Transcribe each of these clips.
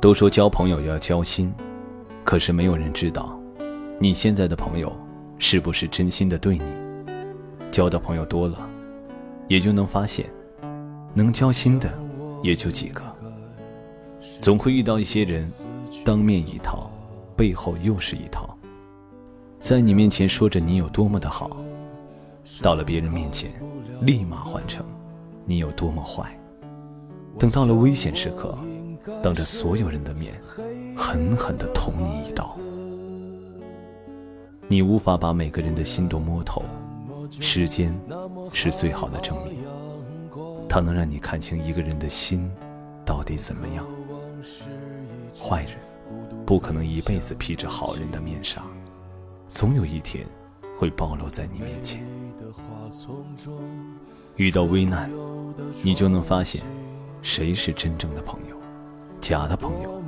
都说交朋友要交心，可是没有人知道，你现在的朋友是不是真心的对你？交的朋友多了，也就能发现，能交心的也就几个。总会遇到一些人，当面一套，背后又是一套，在你面前说着你有多么的好，到了别人面前，立马换成你有多么坏。等到了危险时刻。当着所有人的面，狠狠地捅你一刀。你无法把每个人的心都摸透，时间是最好的证明。它能让你看清一个人的心到底怎么样。坏人不可能一辈子披着好人的面纱，总有一天会暴露在你面前。遇到危难，你就能发现谁是真正的朋友。假的朋友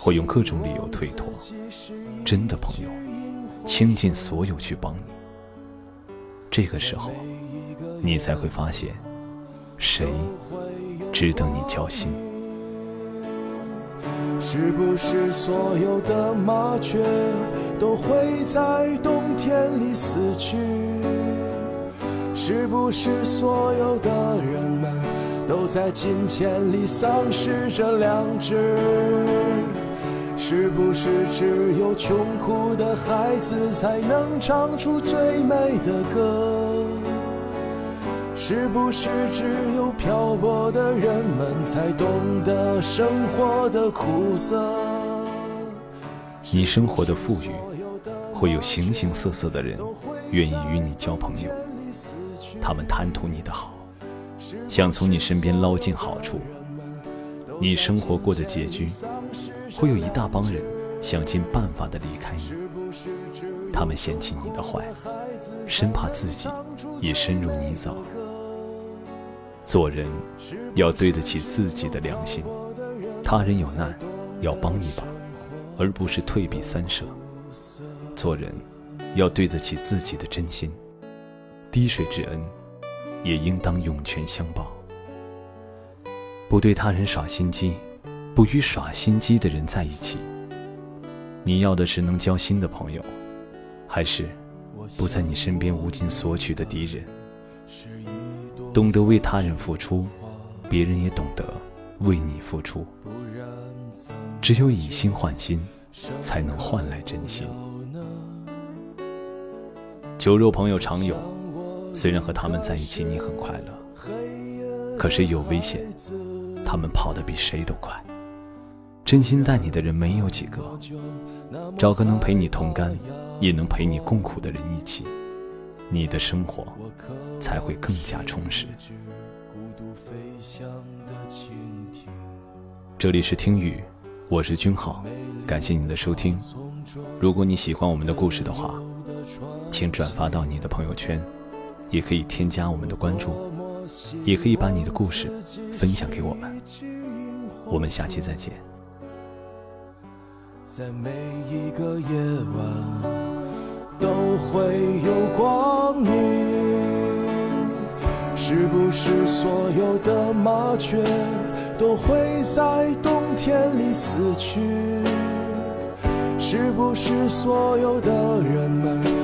会用各种理由推脱，真的朋友倾尽所有去帮你。这个时候，你才会发现，谁值得你交心。是不是所有的麻雀都会在冬天里死去？是不是所有的人们？都在金钱里丧失着良知，是不是只有穷苦的孩子才能唱出最美的歌？是不是只有漂泊的人们才懂得生活的苦涩？你生活的富裕，会有形形色色的人愿意与你交朋友，他们贪图你的好。想从你身边捞尽好处，你生活过的拮据，会有一大帮人想尽办法的离开你。他们嫌弃你的坏，生怕自己也深入泥沼。做人要对得起自己的良心，他人有难要帮一把，而不是退避三舍。做人要对得起自己的真心，滴水之恩。也应当涌泉相报。不对他人耍心机，不与耍心机的人在一起。你要的是能交心的朋友，还是不在你身边无尽索取的敌人？懂得为他人付出，别人也懂得为你付出。只有以心换心，才能换来真心。酒肉朋友常有。虽然和他们在一起你很快乐，可是有危险，他们跑得比谁都快。真心待你的人没有几个，找个能陪你同甘，也能陪你共苦的人一起，你的生活才会更加充实。这里是听雨，我是君浩，感谢你的收听。如果你喜欢我们的故事的话，请转发到你的朋友圈。也可以添加我们的关注，也可以把你的故事分享给我们。我们下期再见。在每一个夜晚都会有光明，是不是所有的麻雀都会在冬天里死去？是不是所有的人们？